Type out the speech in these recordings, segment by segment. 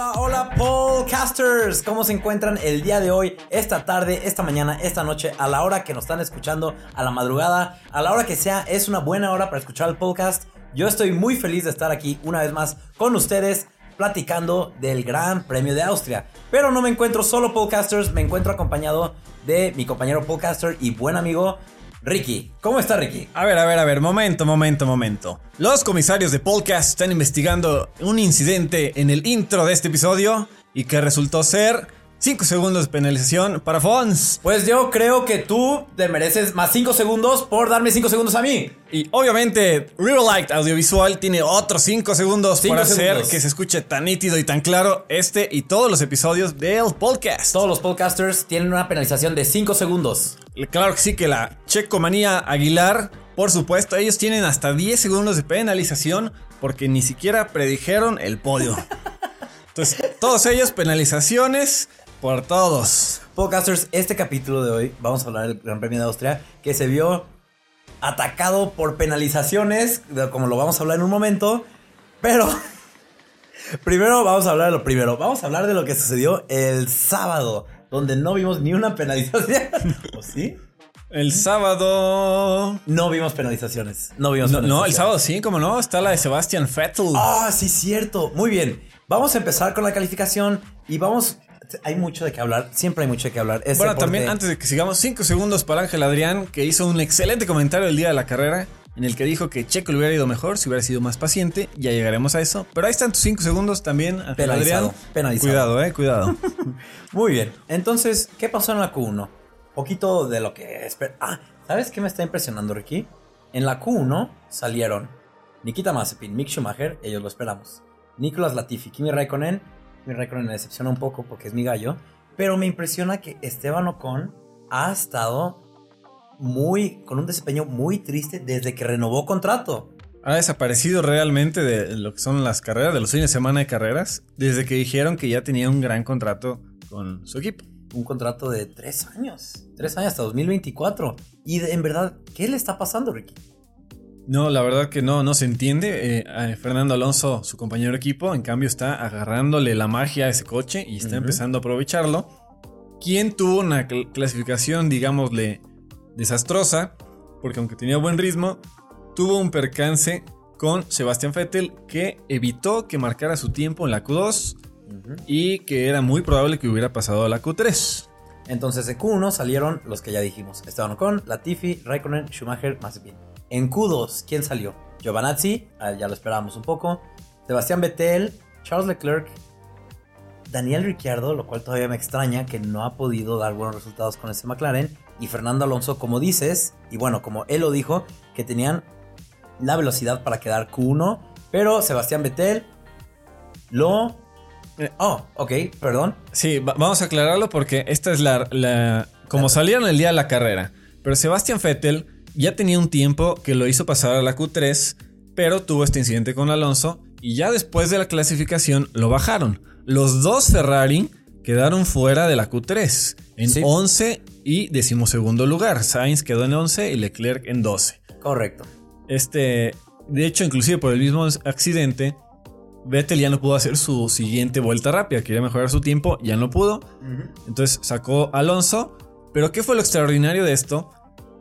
Hola, hola, podcasters. ¿Cómo se encuentran el día de hoy, esta tarde, esta mañana, esta noche, a la hora que nos están escuchando, a la madrugada, a la hora que sea? Es una buena hora para escuchar el podcast. Yo estoy muy feliz de estar aquí una vez más con ustedes platicando del Gran Premio de Austria. Pero no me encuentro solo podcasters, me encuentro acompañado de mi compañero podcaster y buen amigo Ricky. ¿Cómo está Ricky? A ver, a ver, a ver, momento, momento, momento. Los comisarios de podcast están investigando un incidente en el intro de este episodio y que resultó ser 5 segundos de penalización para Fons. Pues yo creo que tú te mereces más 5 segundos por darme 5 segundos a mí. Y obviamente, Real Light Audiovisual tiene otros 5 segundos Cinco para hacer que se escuche tan nítido y tan claro este y todos los episodios del podcast. Todos los podcasters tienen una penalización de 5 segundos. Claro que sí, que la Checomanía Aguilar, por supuesto, ellos tienen hasta 10 segundos de penalización porque ni siquiera predijeron el podio. Entonces, todos ellos penalizaciones por todos. Podcasters, este capítulo de hoy vamos a hablar del Gran Premio de Austria que se vio atacado por penalizaciones, como lo vamos a hablar en un momento, pero primero vamos a hablar de lo primero, vamos a hablar de lo que sucedió el sábado, donde no vimos ni una penalización. ¿O sí? El sábado... No vimos penalizaciones. No vimos No, no, el penalizaciones. sábado sí, como no, está la de Sebastian Vettel. Ah, sí, cierto. Muy bien. Vamos a empezar con la calificación y vamos. Hay mucho de qué hablar. Siempre hay mucho de qué hablar. Este bueno, deporte- también antes de que sigamos, 5 segundos para Ángel Adrián, que hizo un excelente comentario el día de la carrera, en el que dijo que Checo le hubiera ido mejor si hubiera sido más paciente. Ya llegaremos a eso. Pero ahí están tus 5 segundos también, Ángel Penalizado, Adrián. penalizado. Cuidado, eh, cuidado. Muy bien. Entonces, ¿qué pasó en la Q1? Poquito de lo que Ah, ¿sabes qué me está impresionando, Ricky? En la Q1 salieron Nikita Mazepin, Mick Schumacher, ellos lo esperamos. Nicolas Latifi, Kimi Raikkonen. Kimi Raikkonen me decepciona un poco porque es mi gallo. Pero me impresiona que Esteban Ocon ha estado muy. con un desempeño muy triste desde que renovó contrato. Ha desaparecido realmente de lo que son las carreras, de los fines de semana de carreras, desde que dijeron que ya tenía un gran contrato con su equipo. Un contrato de tres años. Tres años hasta 2024. Y de- en verdad, ¿qué le está pasando, Ricky? No, la verdad que no, no se entiende. Eh, a Fernando Alonso, su compañero de equipo, en cambio está agarrándole la magia a ese coche y está empezando a aprovecharlo. Quien tuvo una cl- clasificación, digámosle, desastrosa, porque aunque tenía buen ritmo, tuvo un percance con Sebastián Vettel que evitó que marcara su tiempo en la Q2 y que era muy probable que hubiera pasado a la Q3. Entonces en Q1 salieron los que ya dijimos. Esteban Ocon, Latifi, Raikkonen, Schumacher, Mazepin. En Q2, ¿quién salió? Giovanazzi, ah, ya lo esperábamos un poco. Sebastián Vettel, Charles Leclerc, Daniel Ricciardo, lo cual todavía me extraña que no ha podido dar buenos resultados con ese McLaren. Y Fernando Alonso, como dices, y bueno, como él lo dijo, que tenían la velocidad para quedar Q1. Pero Sebastián Vettel lo... Eh. Oh, ok, perdón. Sí, va- vamos a aclararlo porque esta es la, la- como salieron el día de la carrera. Pero Sebastian Vettel ya tenía un tiempo que lo hizo pasar a la Q3, pero tuvo este incidente con Alonso y ya después de la clasificación lo bajaron. Los dos Ferrari quedaron fuera de la Q3 en Sí. 11 y decimosegundo lugar. Sainz quedó en 11 y Leclerc en 12. Correcto. Este, de hecho, inclusive por el mismo accidente, Vettel ya no pudo hacer su siguiente vuelta rápida. Quería mejorar su tiempo, ya no pudo. Entonces sacó Alonso. Pero ¿qué fue lo extraordinario de esto?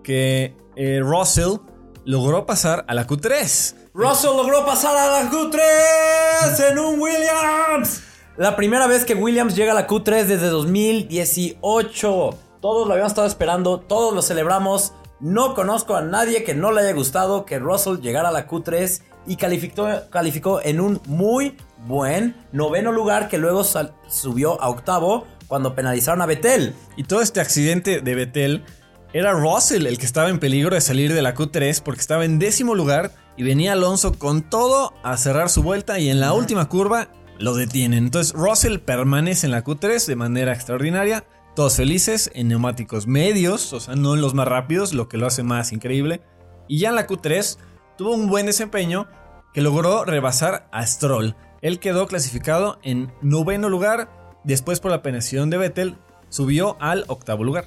Que eh, Russell logró pasar a la Q3. Russell logró pasar a la Q3 en un Williams. La primera vez que Williams llega a la Q3 desde 2018. Todos lo habíamos estado esperando, todos lo celebramos. No conozco a nadie que no le haya gustado que Russell llegara a la Q3 y calificó, calificó en un muy buen noveno lugar que luego subió a octavo cuando penalizaron a Vettel. Y todo este accidente de Vettel era Russell el que estaba en peligro de salir de la Q3 porque estaba en décimo lugar y venía Alonso con todo a cerrar su vuelta y en la última curva lo detienen. Entonces Russell permanece en la Q3 de manera extraordinaria. Todos felices en neumáticos medios, o sea, no en los más rápidos, lo que lo hace más increíble. Y ya en la Q3 tuvo un buen desempeño que logró rebasar a Stroll. Él quedó clasificado en noveno lugar. Después por la penalización de Vettel subió al octavo lugar.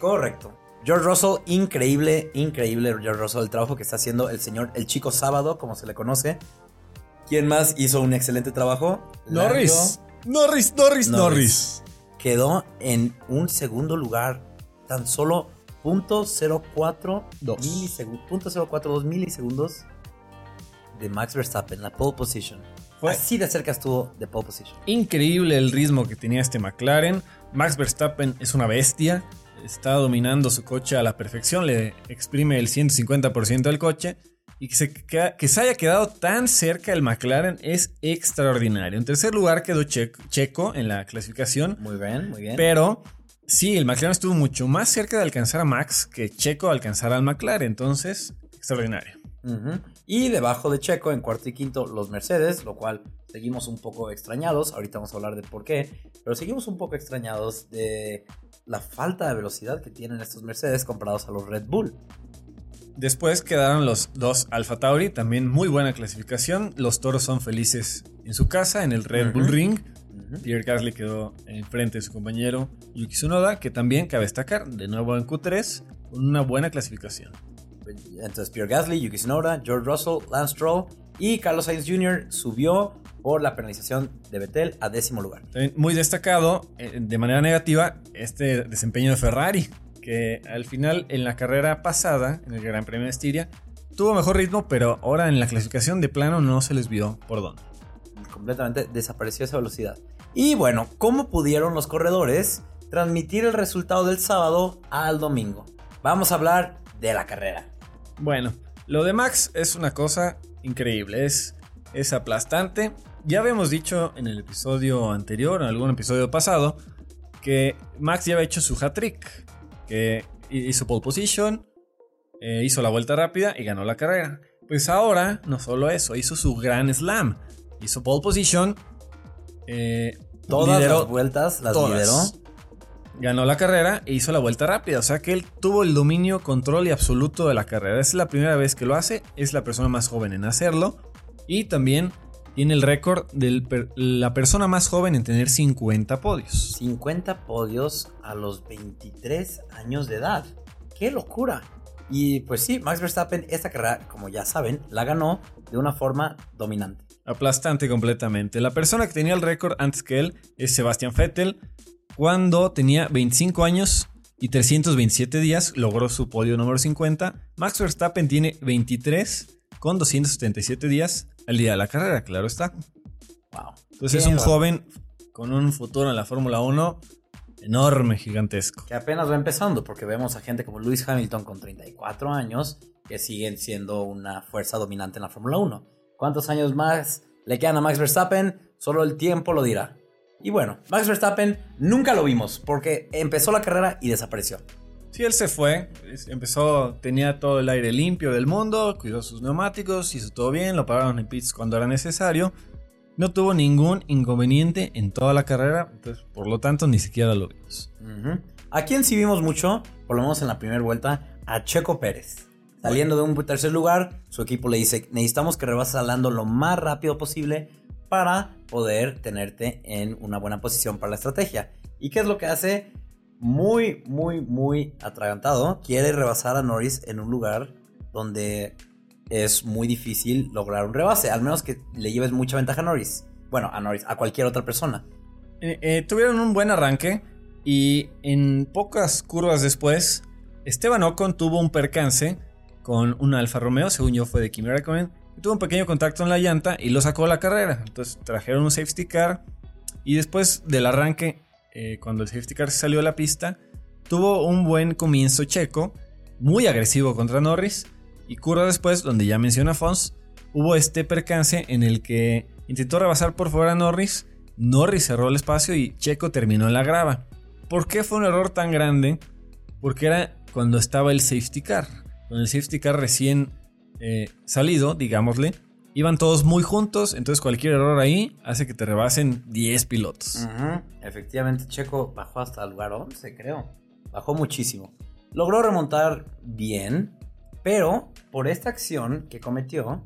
Correcto. George Russell, increíble, increíble George Russell, el trabajo que está haciendo el señor, el chico sábado, como se le conoce. ¿Quién más hizo un excelente trabajo? Norris. Norris, Norris, Norris. Norris. quedó en un segundo lugar, tan solo .04 Dos. milisegundos, .042 milisegundos de Max Verstappen, la pole position. Fue- Así de cerca estuvo de pole position. Increíble el ritmo que tenía este McLaren. Max Verstappen es una bestia. Está dominando su coche a la perfección. Le exprime el 150% del coche. Y que se, que se haya quedado tan cerca el McLaren es extraordinario. En tercer lugar quedó Che- Checo en la clasificación. Muy bien, muy bien. Pero sí, el McLaren estuvo mucho más cerca de alcanzar a Max que Checo alcanzar al McLaren. Entonces, extraordinario. Y debajo de Checo, en cuarto y quinto, los Mercedes, lo cual seguimos un poco extrañados. Ahorita vamos a hablar de por qué. Pero seguimos un poco extrañados de la falta de velocidad que tienen estos Mercedes comparados a los Red Bull. Después quedaron los dos Alfa Tauri, también muy buena clasificación. Los toros son felices en su casa, en el Red Bull. Ring. Pierre Gasly quedó enfrente de su compañero Yuki Tsunoda, que también cabe destacar, de nuevo en Q3, con una buena clasificación. Entonces Pierre Gasly, Yuki Tsunoda, George Russell, Lance Stroll y Carlos Sainz Jr. subió por la penalización de Vettel a décimo lugar. Muy destacado, eh, de manera negativa, este desempeño de Ferrari, que al final en la carrera pasada, en el Gran Premio de Estiria, tuvo mejor ritmo, pero ahora en la clasificación de plano no se les vio por dónde. Completamente desapareció esa velocidad. Y bueno, ¿cómo pudieron los corredores transmitir el resultado del sábado al domingo? Vamos a hablar de la carrera. Bueno, lo de Max es una cosa increíble, es, es aplastante. Ya habíamos dicho en el episodio anterior, en algún episodio pasado, que Max ya había hecho su hat-trick, que hizo pole position, eh, hizo la vuelta rápida y ganó la carrera. Pues ahora, no solo eso, hizo su gran slam, hizo pole position, eh, Todas lideró las vueltas las todas. lideró. Ganó la carrera e hizo la vuelta rápida. O sea que él tuvo el dominio, control y absoluto de la carrera. Es la primera vez que lo hace. Es la persona más joven en hacerlo. Y también tiene el récord de la persona más joven en tener 50 podios. 50 podios a los 23 años de edad. ¡Qué locura! Y pues sí, Max Verstappen esta carrera, como ya saben, la ganó de una forma dominante. Aplastante completamente. La persona que tenía el récord antes que él es Sebastian Vettel. Cuando tenía 25 años y 327 días, logró su podio número 50. Max Verstappen tiene 23 con 277 días al día de la carrera, claro está. Wow. Entonces es un joven con un futuro en la Fórmula 1 enorme, gigantesco. Que apenas va empezando, porque vemos a gente como Lewis Hamilton con 34 años que siguen siendo una fuerza dominante en la Fórmula 1. ¿Cuántos años más le quedan a Max Verstappen? Solo el tiempo lo dirá. Y bueno, Max Verstappen nunca lo vimos porque empezó la carrera y desapareció. Sí, él se fue, empezó, tenía todo el aire limpio del mundo, cuidó sus neumáticos, hizo todo bien, lo pararon en pits cuando era necesario. No tuvo ningún inconveniente en toda la carrera, entonces por lo tanto ni siquiera lo vimos. Ujú. A quien sí vimos mucho, por lo menos en la primera vuelta, a Checo Pérez. Saliendo de un tercer lugar, su equipo le dice, necesitamos que rebases a lo más rápido posible para poder tenerte en una buena posición para la estrategia. ¿Y qué es lo que hace? Muy, muy, muy atragantado. Quiere rebasar a Norris en un lugar donde es muy difícil lograr un rebase, al menos que le lleves mucha ventaja a Norris. Bueno, a Norris, a cualquier otra persona. Eh, eh, tuvieron un buen arranque y en pocas curvas después, Esteban Ocon tuvo un percance con un Alfa Romeo, según yo fue de Kimi Raikkonen, y tuvo un pequeño contacto en la llanta y lo sacó a la carrera. Entonces trajeron un safety car y después del arranque, eh, cuando el safety car salió a la pista, tuvo un buen comienzo checo, muy agresivo contra Norris, y curva después, donde ya menciona Fons, hubo este percance en el que intentó rebasar por fuera a Norris, Norris cerró el espacio y Checo terminó en la grava. ¿Por qué fue un error tan grande? Porque era cuando estaba el safety car. Con el safety car recién eh, salido, digámosle, iban todos muy juntos, entonces cualquier error ahí hace que te rebasen 10 pilotos. Efectivamente, Checo bajó hasta el lugar 11, creo. Bajó muchísimo. Logró remontar bien, pero por esta acción que cometió,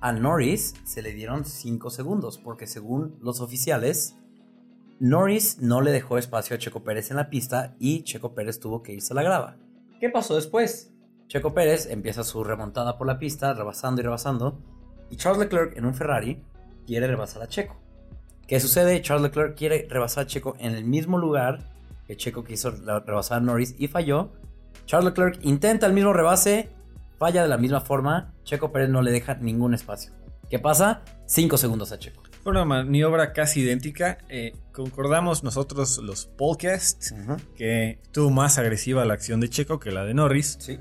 a Norris se le dieron 5 segundos, porque según los oficiales, Norris no le dejó espacio a Checo Pérez en la pista y Checo Pérez tuvo que irse a la grava. ¿Qué pasó después? Checo Pérez empieza su remontada por la pista, rebasando y rebasando, y Charles Leclerc en un Ferrari quiere rebasar a Checo. ¿Qué sucede? Charles Leclerc quiere rebasar a Checo en el mismo lugar que Checo quiso rebasar a Norris y falló. Charles Leclerc intenta el mismo rebase, falla de la misma forma. Checo Pérez no le deja ningún espacio. ¿Qué pasa? 5 segundos a Checo. Una maniobra casi idéntica. Eh, concordamos nosotros los podcasts que tuvo más agresiva la acción de Checo que la de Norris. Sí.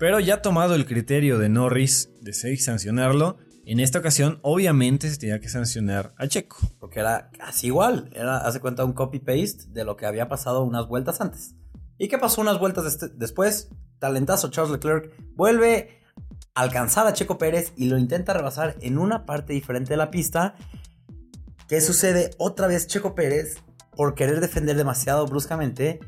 Pero ya tomado el criterio de Norris de sancionarlo, en esta ocasión obviamente se tenía que sancionar a Checo. Porque era casi igual. Era, hace cuenta, un copy-paste de lo que había pasado unas vueltas antes. ¿Y qué pasó unas vueltas después? Talentazo Charles Leclerc vuelve a alcanzar a Checo Pérez y lo intenta rebasar en una parte diferente de la pista ¿Qué sucede? Otra vez Checo Pérez, por querer defender demasiado bruscamente,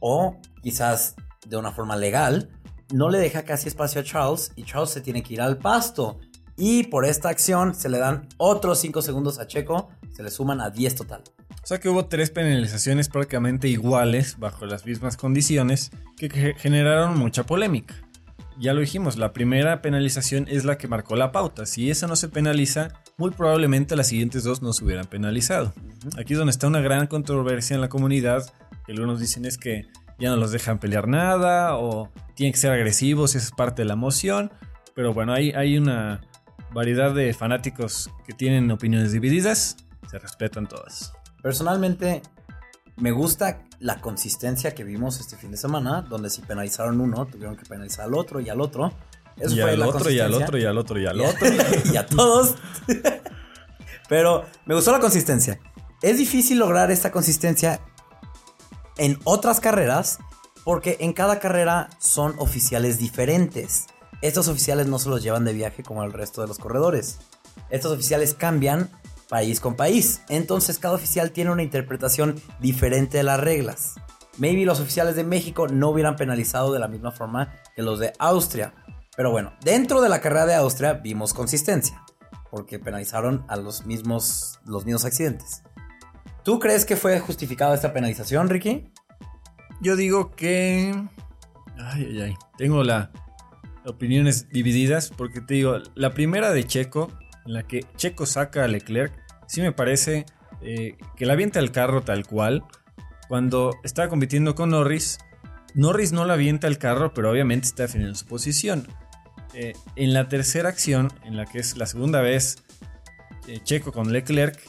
o quizás de una forma legal, no le deja casi espacio a Charles y Charles se tiene que ir al pasto. Y por esta acción se le dan otros 5 segundos a Checo, se le suman a 10 total. O sea que hubo tres penalizaciones prácticamente iguales, bajo las mismas condiciones, que generaron mucha polémica. Ya lo dijimos, la primera penalización es la que marcó la pauta. Si esa no se penaliza, muy probablemente las siguientes dos no se hubieran penalizado. Aquí es donde está una gran controversia en la comunidad, que algunos dicen es que ya no los dejan pelear nada o tienen que ser agresivos, esa es parte de la moción, pero bueno, hay, hay una variedad de fanáticos que tienen opiniones divididas, se respetan todas. Personalmente, me gusta la consistencia que vimos este fin de semana, donde si penalizaron uno, tuvieron que penalizar al otro y al otro y al otro, y al otro, y al otro, y al otro. y a todos. Pero me gustó la consistencia. Es difícil lograr esta consistencia en otras carreras porque en cada carrera son oficiales diferentes. Estos oficiales no se los llevan de viaje como el resto de los corredores. Estos oficiales cambian país con país. Entonces cada oficial tiene una interpretación diferente de las reglas. Maybe los oficiales de México no hubieran penalizado de la misma forma que los de Austria. Pero bueno, dentro de la carrera de Austria vimos consistencia, porque penalizaron a los mismos, los mismos accidentes. ¿Tú crees que fue justificada esta penalización, Ricky? Yo digo que... Ay, ay, ay. Tengo las opiniones divididas, porque te digo, la primera de Checo, en la que Checo saca a Leclerc, sí me parece eh, que la avienta el carro tal cual. Cuando estaba compitiendo con Norris, Norris no la avienta el carro, pero obviamente está defendiendo su posición. Eh, en la tercera acción, en la que es la segunda vez eh, Checo con Leclerc,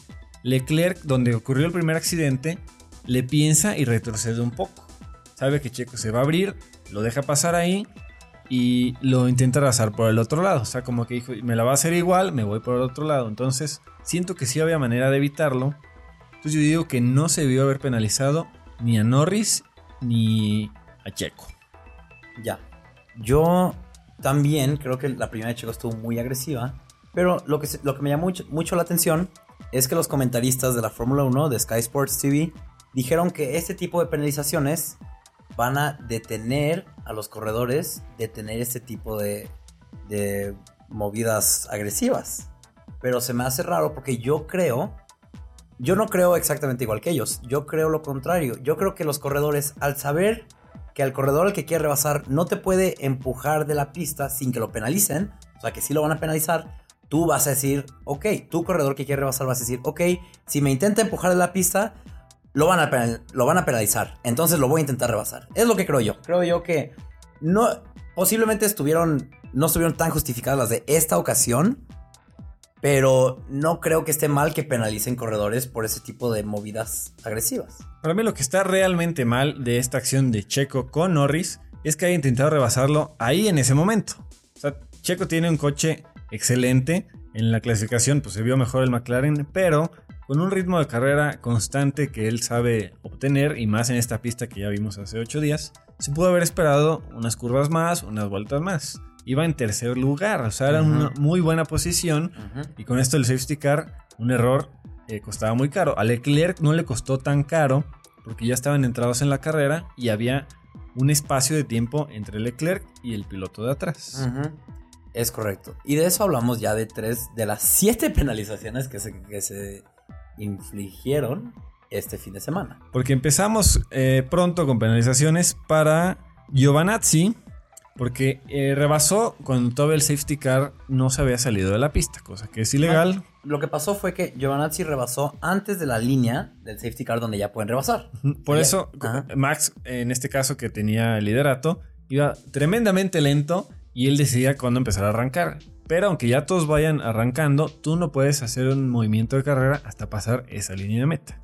Leclerc, donde ocurrió el primer accidente, le piensa y retrocede un poco. Sabe que Checo se va a abrir, lo deja pasar ahí y lo intenta arrasar por el otro lado. O sea, como que dijo, me la va a hacer igual, me voy por el otro lado. Entonces, siento que sí había manera de evitarlo. Entonces yo digo que no se debió haber penalizado ni a Norris ni a Checo. Ya. Yo también creo que la primera de Checo estuvo muy agresiva. Pero lo que, lo que me llamó mucho, la atención es que los comentaristas de la Fórmula 1 de Sky Sports TV dijeron que este tipo de penalizaciones van a detener a los corredores de tener este tipo de, de movidas agresivas. Pero se me hace raro porque yo creo, yo no creo exactamente igual que ellos, yo creo lo contrario. Yo creo que los corredores al saber que al corredor al que quiere rebasar no te puede empujar de la pista sin que lo penalicen, o sea que sí lo van a penalizar, tú vas a decir, ok, tu corredor que quiere rebasar vas a decir, ok, si me intenta empujar de la pista, lo van a, lo van a penalizar, entonces lo voy a intentar rebasar. Es lo que creo yo. Creo yo que no, posiblemente estuvieron, no estuvieron tan justificadas las de esta ocasión, pero no creo que esté mal que penalicen corredores por ese tipo de movidas agresivas. Para mí lo que está realmente mal de esta acción de Checo con Norris es que haya intentado rebasarlo ahí en ese momento. O sea, Checo tiene un coche excelente. En la clasificación pues se vio mejor el McLaren, pero con un ritmo de carrera constante que él sabe obtener y más en esta pista que ya vimos hace 8 días, se pudo haber esperado unas curvas más, unas vueltas más iba en tercer lugar. O sea, era una muy buena posición. Y con esto el safety car, un error, eh, costaba muy caro. A Leclerc no le costó tan caro porque ya estaban entrados en la carrera y había un espacio de tiempo entre Leclerc y el piloto de atrás. Es correcto. Y de eso hablamos ya de tres de las siete penalizaciones que se, que se infligieron este fin de semana. Porque empezamos eh, pronto con penalizaciones para Giovanazzi, porque eh, rebasó cuando todo el safety car no se había salido de la pista, cosa que es ilegal. lo que pasó fue que Giovanazzi rebasó antes de la línea del safety car donde ya pueden rebasar. Por eso, Ajá. Max, en este caso que tenía el liderato, iba tremendamente lento y él decidía cuándo empezar a arrancar. Pero aunque ya todos vayan arrancando, tú no puedes hacer un movimiento de carrera hasta pasar esa línea de meta.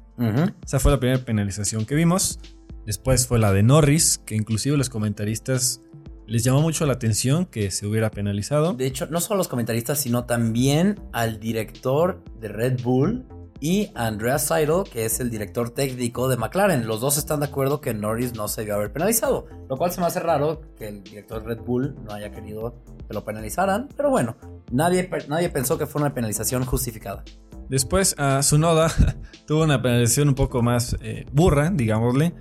Esa fue la primera penalización que vimos. Después fue la de Norris, que inclusive los comentaristas les llamó mucho la atención que se hubiera penalizado. De hecho, no solo los comentaristas, sino también al director de Red Bull y Andrea Seidel, que es el director técnico de McLaren. Los dos están de acuerdo que Norris no se debió haber penalizado, lo cual se me hace raro que el director Red Bull no haya querido que lo penalizaran, pero bueno, nadie, nadie pensó que fue una penalización justificada. Después a Tsunoda tuvo una penalización un poco más eh, burra, digámosle.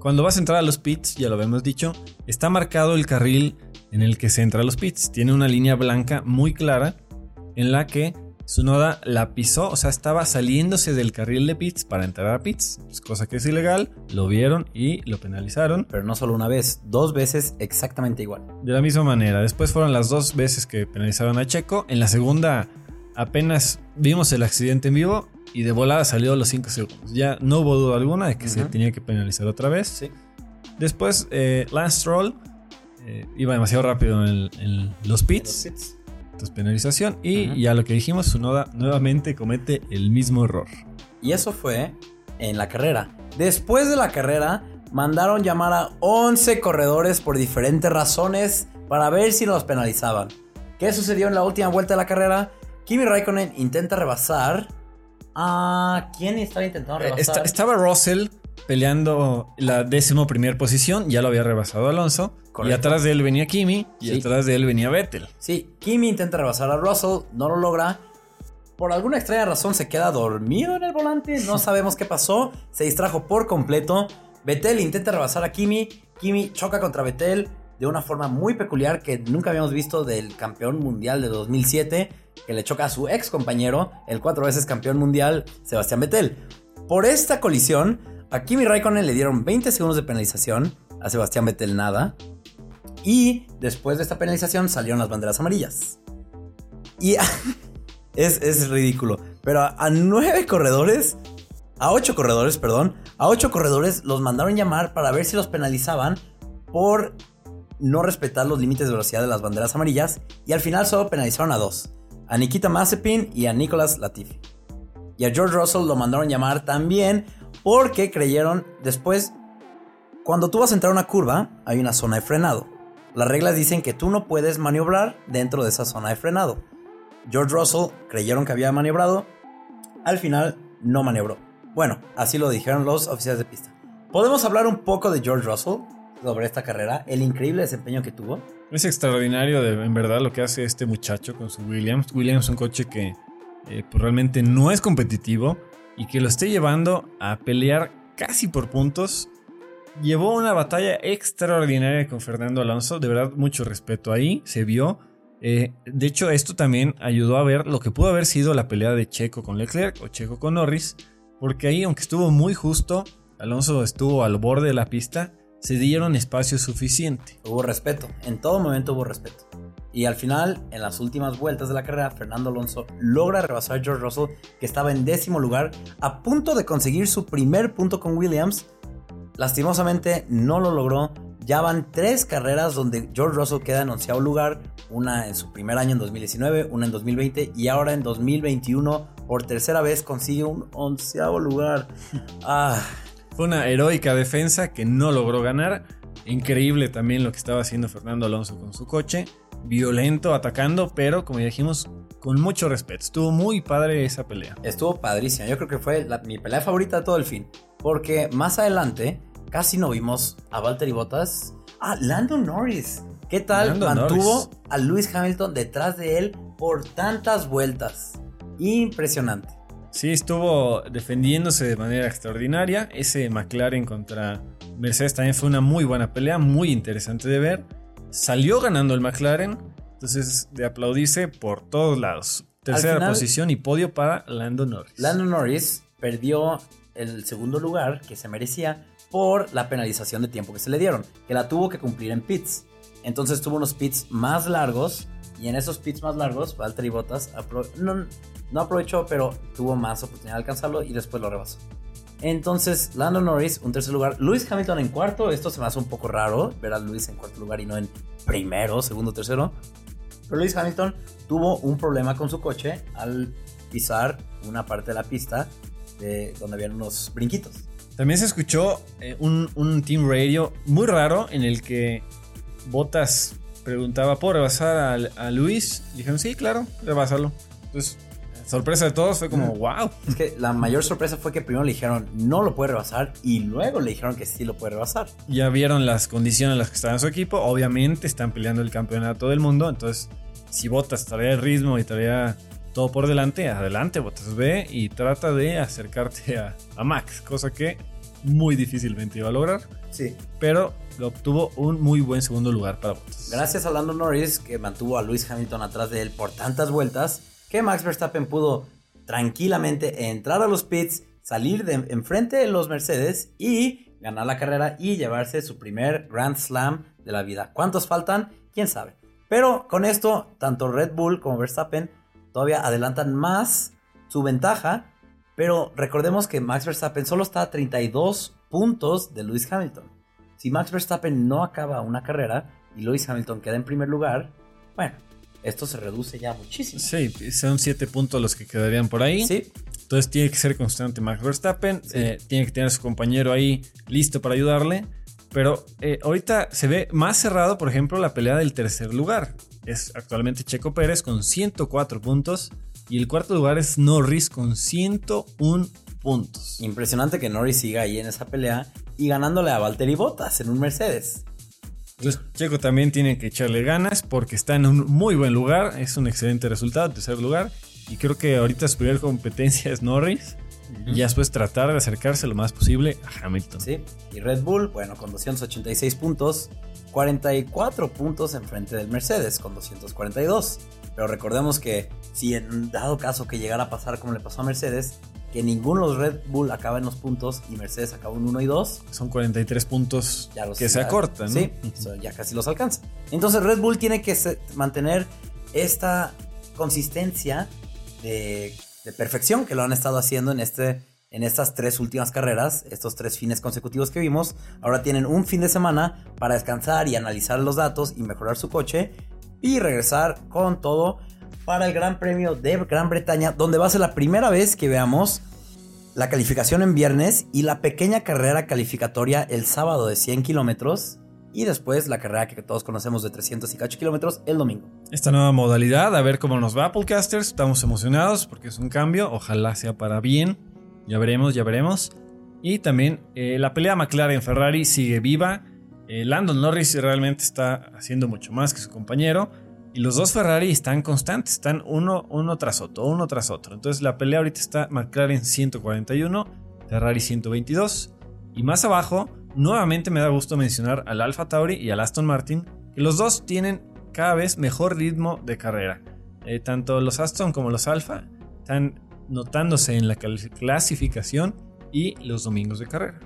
Cuando vas a entrar a los pits, ya lo habíamos dicho, está marcado el carril en el que se entra a los pits. Tiene una línea blanca muy clara en la que Tsunoda la pisó, o sea, estaba saliéndose del carril de pits para entrar a pits, pues, cosa que es ilegal. Lo vieron y lo penalizaron. Pero no solo una vez, dos veces exactamente igual. De la misma manera, después fueron las dos veces que penalizaron a Checo. En la segunda apenas vimos el accidente en vivo y de volada salió a los 5 segundos. Ya no hubo duda alguna de que se tenía que penalizar otra vez. Sí. Después eh, Lance Stroll eh, iba demasiado rápido en, en los pits, entonces penalización. Y ya lo que dijimos, Sunoda nuevamente comete el mismo error. Y eso fue en la carrera. Después de la carrera, mandaron llamar a 11 corredores por diferentes razones para ver si los penalizaban. ¿Qué sucedió en la última vuelta de la carrera? Kimi Raikkonen intenta rebasar. ¿A quién estaba intentando Eh, rebasar? esta- estaba Russell peleando la décimo primer posición, ya lo había rebasado Alonso. Y atrás de él venía Kimi y Sí. atrás de él venía Vettel. Sí, Kimi intenta rebasar a Russell, no lo logra. Por alguna extraña razón se queda dormido en el volante, no sabemos qué pasó, se distrajo por completo. Vettel intenta rebasar a Kimi, Kimi choca contra Vettel de una forma muy peculiar que nunca habíamos visto del campeón mundial de 2007, que le choca a su ex compañero, el cuatro veces campeón mundial, Sebastián Vettel. Por esta colisión, a Kimi Raikkonen le dieron 20 segundos de penalización, a Sebastián Vettel nada. Y después de esta penalización salieron las banderas amarillas. Y es, es ridículo. Pero a, a nueve corredores, a ocho corredores, perdón, a ocho corredores los mandaron llamar para ver si los penalizaban por no respetar los límites de velocidad de las banderas amarillas. Y al final solo penalizaron a dos, a Nikita Mazepin y a Nicolas Latifi. Y a George Russell lo mandaron llamar también porque creyeron después, cuando tú vas a entrar a una curva, hay una zona de frenado. Las reglas dicen que tú no puedes maniobrar dentro de esa zona de frenado. George Russell creyeron que había maniobrado, al final no maniobró. Bueno, así lo dijeron los oficiales de pista. ¿Podemos hablar un poco de George Russell sobre esta carrera? El increíble desempeño que tuvo. Es extraordinario de, en verdad lo que hace este muchacho con su Williams. Williams es un coche que eh, pues realmente no es competitivo y que lo esté llevando a pelear casi por puntos. Llevó una batalla extraordinaria con Fernando Alonso, de verdad mucho respeto ahí, se vio. Eh, de hecho, esto también ayudó a ver lo que pudo haber sido la pelea de Checo con Leclerc o Checo con Norris, porque ahí, aunque estuvo muy justo, Alonso estuvo al borde de la pista, se dieron espacio suficiente. Hubo respeto, en todo momento hubo respeto. Y al final, en las últimas vueltas de la carrera, Fernando Alonso logra rebasar a George Russell, que estaba en décimo lugar, a punto de conseguir su primer punto con Williams. Lastimosamente no lo logró. Ya van tres carreras donde George Russell queda en onceavo lugar. Una en su primer año en 2019, una en 2020 y ahora en 2021 por tercera vez consigue un onceavo lugar. Ah, Fue una heroica defensa que no logró ganar. Increíble también lo que estaba haciendo Fernando Alonso con su coche. Violento, atacando, pero como ya dijimos, con mucho respeto. Estuvo muy padre esa pelea. Estuvo padrísima. Yo creo que fue la- mi pelea favorita de todo el fin. Porque más adelante casi no vimos a Valtteri Bottas. Ah, Lando Norris. ¿Qué tal? Lando Mantuvo Norris. a Lewis Hamilton detrás de él por tantas vueltas. Impresionante. Sí, estuvo defendiéndose de manera extraordinaria. Ese McLaren contra Mercedes también fue una muy buena pelea, muy interesante de ver. Salió ganando el McLaren, entonces de aplaudirse por todos lados. Tercera final- posición y podio para Lando Norris. Lando Norris perdió el segundo lugar que se merecía por la penalización de tiempo que se le dieron, que la tuvo que cumplir en pits. Entonces tuvo unos pits más largos y en esos pits más largos Valtteri Bottas No aprovechó, pero tuvo más oportunidad de alcanzarlo y después lo rebasó. Entonces, Lando Norris, un tercer lugar. Lewis Hamilton en cuarto. Esto se me hace un poco raro ver a Lewis en cuarto lugar y no en primero, segundo, tercero. Pero Lewis Hamilton tuvo un problema con su coche al pisar una parte de la pista de donde habían unos brinquitos. También se escuchó eh, un, team radio muy raro en el que Bottas preguntaba, ¿puedo rebasar a, a Luis? Dijeron, sí, claro, rebásalo. Entonces, sorpresa de todos fue como, wow. Es que la mayor sorpresa fue que primero le dijeron, no lo puede rebasar, y luego le dijeron que sí lo puede rebasar. Ya vieron las condiciones en las que estaba su equipo. Obviamente están peleando el campeonato del mundo. Entonces, si Bottas traía el ritmo y traía todo por delante, adelante, Bottas ve y trata de acercarte a, a Max, cosa que muy difícilmente iba a lograr. Sí. Pero lo obtuvo un muy buen segundo lugar para Bottas. Gracias a Lando Norris, que mantuvo a Lewis Hamilton atrás de él por tantas vueltas, que Max Verstappen pudo tranquilamente entrar a los pits, salir de enfrente de los Mercedes y ganar la carrera y llevarse su primer Grand Slam de la vida. ¿Cuántos faltan? ¿Quién sabe? Pero con esto, tanto Red Bull como Verstappen todavía adelantan más su ventaja, pero recordemos que Max Verstappen solo está a 32 puntos de Lewis Hamilton. Si Max Verstappen no acaba una carrera y Lewis Hamilton queda en primer lugar, bueno, esto se reduce ya muchísimo. Sí, son 7 puntos los que quedarían por ahí. Sí. Entonces tiene que ser constante Max Verstappen, eh, tiene que tener a su compañero ahí listo para ayudarle. Pero eh, ahorita se ve más cerrado, por ejemplo, la pelea del tercer lugar. Es actualmente Checo Pérez con 104 puntos y el cuarto lugar es Norris con 101 puntos. Impresionante que Norris siga ahí en esa pelea y ganándole a Valtteri Bottas en un Mercedes. Entonces Checo también tiene que echarle ganas porque está en un muy buen lugar, es un excelente resultado, tercer lugar. Y creo que ahorita su primera competencia es Norris. Y después tratar de acercarse lo más posible a Hamilton. Sí, y Red Bull, bueno, con 286 puntos, 44 puntos enfrente del Mercedes, con 242. Pero recordemos que si en dado caso que llegara a pasar como le pasó a Mercedes, que ninguno de los Red Bull acaba en los puntos y Mercedes acaba en 1 y 2. Son 43 puntos que se acortan. Sí, ya casi los alcanza. Entonces Red Bull tiene que mantener esta consistencia de, de, perfección que lo han estado haciendo en, este, en estas tres últimas carreras, estos tres fines consecutivos que vimos. Ahora tienen un fin de semana para descansar y analizar los datos y mejorar su coche y regresar con todo para el Gran Premio de Gran Bretaña, donde va a ser la primera vez que veamos la calificación en viernes y la pequeña carrera calificatoria el sábado de 100 kilómetros y después la carrera que todos conocemos de 300 y kilómetros el domingo. Esta nueva modalidad, a ver cómo nos va Applecasters, estamos emocionados porque es un cambio, ojalá sea para bien, ya veremos, ya veremos. Y también eh, la pelea McLaren-Ferrari sigue viva, eh, Landon Norris realmente está haciendo mucho más que su compañero. Y los dos Ferrari están constantes, están uno, tras otro, uno tras otro. Entonces la pelea ahorita está McLaren 141, Ferrari 122. Y más abajo, nuevamente me da gusto mencionar al Alfa Tauri y al Aston Martin, que los dos tienen cada vez mejor ritmo de carrera. Eh, tanto los Aston como los Alfa están notándose en la clasificación y los domingos de carrera.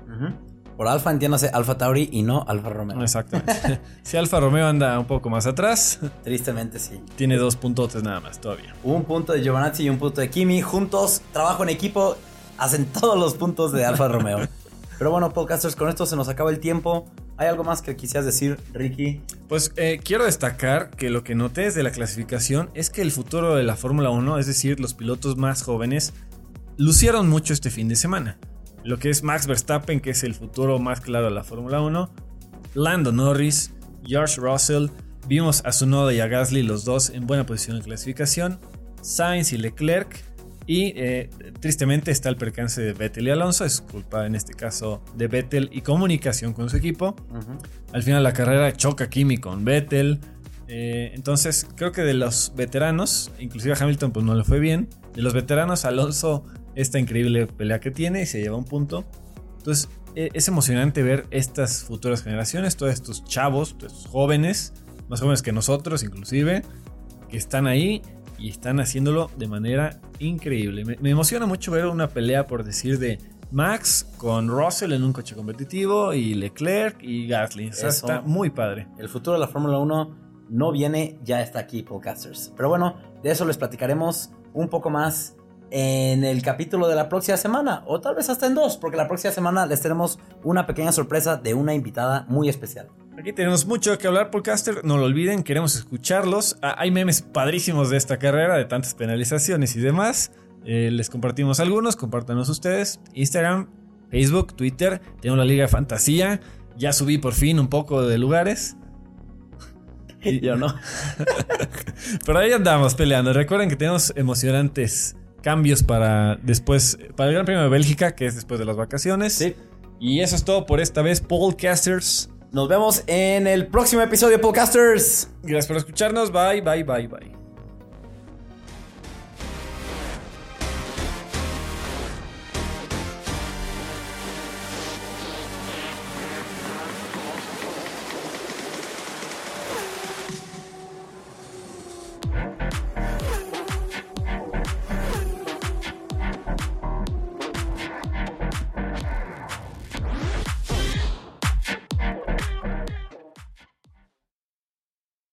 Por Alfa entiéndase Alfa Tauri y no Alfa Romeo. Exactamente. si Alfa Romeo anda un poco más atrás. Tristemente sí. Tiene dos puntotes nada más todavía. Un punto de Giovanazzi y un punto de Kimi. Juntos, trabajo en equipo, hacen todos los puntos de Alfa Romeo. Pero bueno, podcasters, con esto se nos acaba el tiempo. ¿Hay algo más que quisieras decir, Ricky? Pues eh, quiero destacar que lo que noté desde la clasificación es que el futuro de la Fórmula 1, es decir, los pilotos más jóvenes, lucieron mucho este fin de semana lo que es Max Verstappen, que es el futuro más claro de la Fórmula 1, Lando Norris, George Russell, vimos a Sunoda y a Gasly los dos en buena posición en clasificación, Sainz y Leclerc, y eh, tristemente está el percance de Vettel y Alonso, es culpa en este caso de Vettel y comunicación con su equipo. Al final la carrera choca Kimi con Vettel. Eh, entonces creo que de los veteranos, inclusive a Hamilton pues no le fue bien. De los veteranos Alonso esta increíble pelea que tiene y se lleva un punto. Entonces e, es emocionante ver estas futuras generaciones, todos estos chavos, estos jóvenes, más jóvenes que nosotros inclusive, que están ahí y están haciéndolo de manera increíble. Me, emociona mucho ver una pelea, por decir, de Max con Russell en un coche competitivo y Leclerc y Gasly. está muy padre. El futuro de la Fórmula 1 no viene, ya está aquí, podcasters. Pero bueno, de eso les platicaremos un poco más en el capítulo de la próxima semana, o tal vez hasta en dos, porque la próxima semana les tenemos una pequeña sorpresa de una invitada muy especial. Aquí tenemos mucho que hablar, podcaster. No lo olviden, queremos escucharlos. Ah, hay memes padrísimos de esta carrera, de tantas penalizaciones y demás. Eh, les compartimos algunos, compártanos ustedes. Instagram, Facebook, Twitter. Tenemos la Liga de Fantasía. Ya subí por fin un poco de lugares. Y yo no. Pero ahí andamos peleando. Recuerden que tenemos emocionantes cambios para después, para el Gran Premio de Bélgica, que es después de las vacaciones. Sí. Y eso es todo por esta vez, Podcasters. Nos vemos en el próximo episodio, Podcasters. Gracias por escucharnos. Bye, bye, bye, bye.